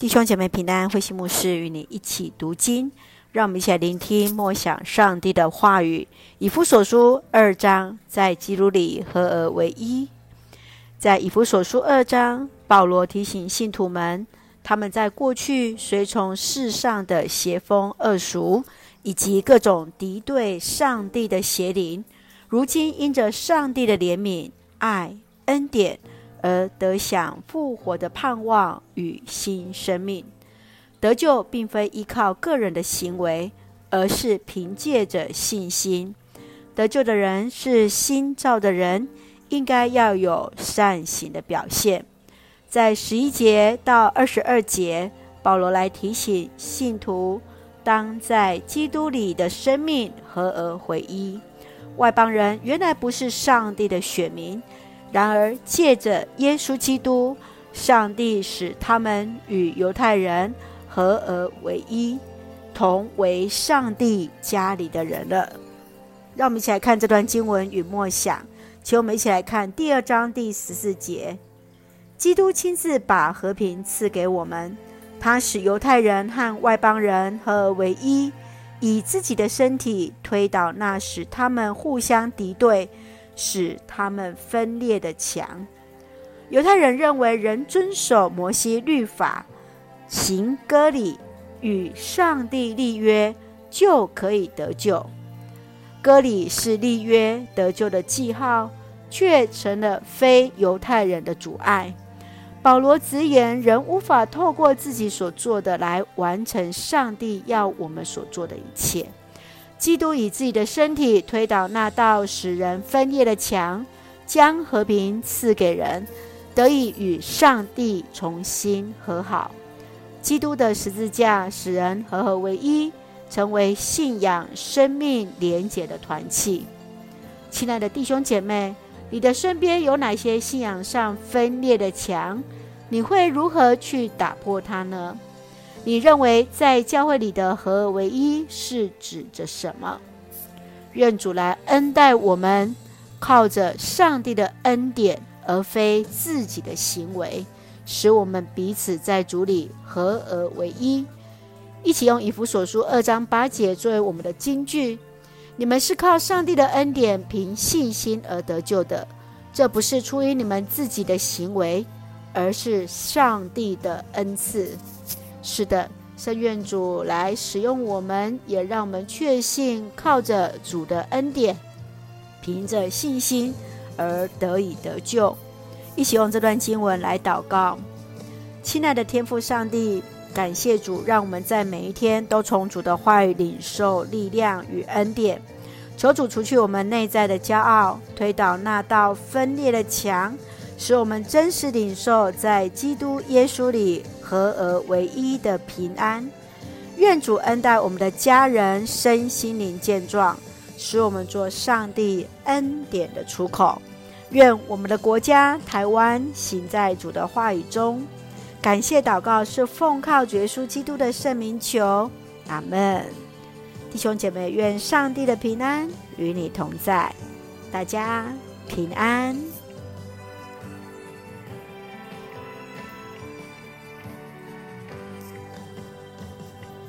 弟兄姐妹平安，慧馨牧师与你一起读经，让我们一起来聆听默想上帝的话语。以弗所书二章，在基督里合而为一。在以弗所书二章，保罗提醒信徒们，他们在过去随从世上的邪风恶俗，以及各种敌对上帝的邪灵，如今因着上帝的怜悯、爱、恩典。而得享复活的盼望与新生命，得救并非依靠个人的行为，而是凭借着信心。得救的人是新造的人，应该要有善行的表现。在十一节到二十二节，保罗来提醒信徒，当在基督里的生命合而为一。外邦人原来不是上帝的选民。然而，借着耶稣基督，上帝使他们与犹太人合而为一，同为上帝家里的人了。让我们一起来看这段经文与默想，请我们一起来看第二章第十四节：基督亲自把和平赐给我们，他使犹太人和外邦人合而为一，以自己的身体推倒那使他们互相敌对。使他们分裂的墙。犹太人认为，人遵守摩西律法，行割礼，与上帝立约，就可以得救。割礼是立约得救的记号，却成了非犹太人的阻碍。保罗直言，人无法透过自己所做的来完成上帝要我们所做的一切。基督以自己的身体推倒那道使人分裂的墙，将和平赐给人，得以与上帝重新和好。基督的十字架使人合而为一，成为信仰、生命连结的团契。亲爱的弟兄姐妹，你的身边有哪些信仰上分裂的墙？你会如何去打破它呢？你认为在教会里的合而为一是指着什么？愿主来恩待我们，靠着上帝的恩典，而非自己的行为，使我们彼此在主里合而为一。一起用以弗所书二章八节作为我们的金句：你们是靠上帝的恩典，凭信心而得救的。这不是出于你们自己的行为，而是上帝的恩赐。是的，圣愿主来使用我们，也让我们确信靠着主的恩典，凭着信心而得以得救。一起用这段经文来祷告，亲爱的天父上帝，感谢主，让我们在每一天都从主的话语领受力量与恩典。求主除去我们内在的骄傲，推倒那道分裂的墙。使我们真实领受在基督耶稣里合而为一的平安。愿主恩待我们的家人身心灵健壮，使我们做上帝恩典的出口。愿我们的国家台湾行在主的话语中。感谢祷告是奉靠主耶稣基督的圣名求，阿门。弟兄姐妹，愿上帝的平安与你同在，大家平安。